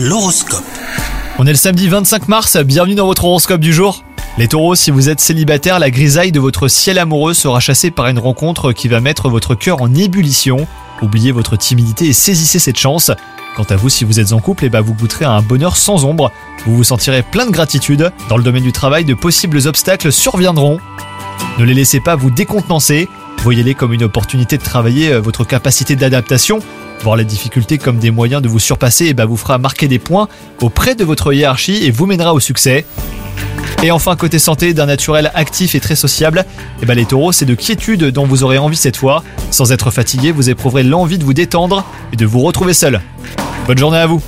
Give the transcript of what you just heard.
L'horoscope. On est le samedi 25 mars, bienvenue dans votre horoscope du jour. Les taureaux, si vous êtes célibataire, la grisaille de votre ciel amoureux sera chassée par une rencontre qui va mettre votre cœur en ébullition. Oubliez votre timidité et saisissez cette chance. Quant à vous, si vous êtes en couple, eh ben, vous goûterez à un bonheur sans ombre. Vous vous sentirez plein de gratitude. Dans le domaine du travail, de possibles obstacles surviendront. Ne les laissez pas vous décontenancer. Voyez-les comme une opportunité de travailler euh, votre capacité d'adaptation. Voir les difficultés comme des moyens de vous surpasser eh ben, vous fera marquer des points auprès de votre hiérarchie et vous mènera au succès. Et enfin, côté santé, d'un naturel actif et très sociable, eh ben, les taureaux, c'est de quiétude dont vous aurez envie cette fois. Sans être fatigué, vous éprouverez l'envie de vous détendre et de vous retrouver seul. Bonne journée à vous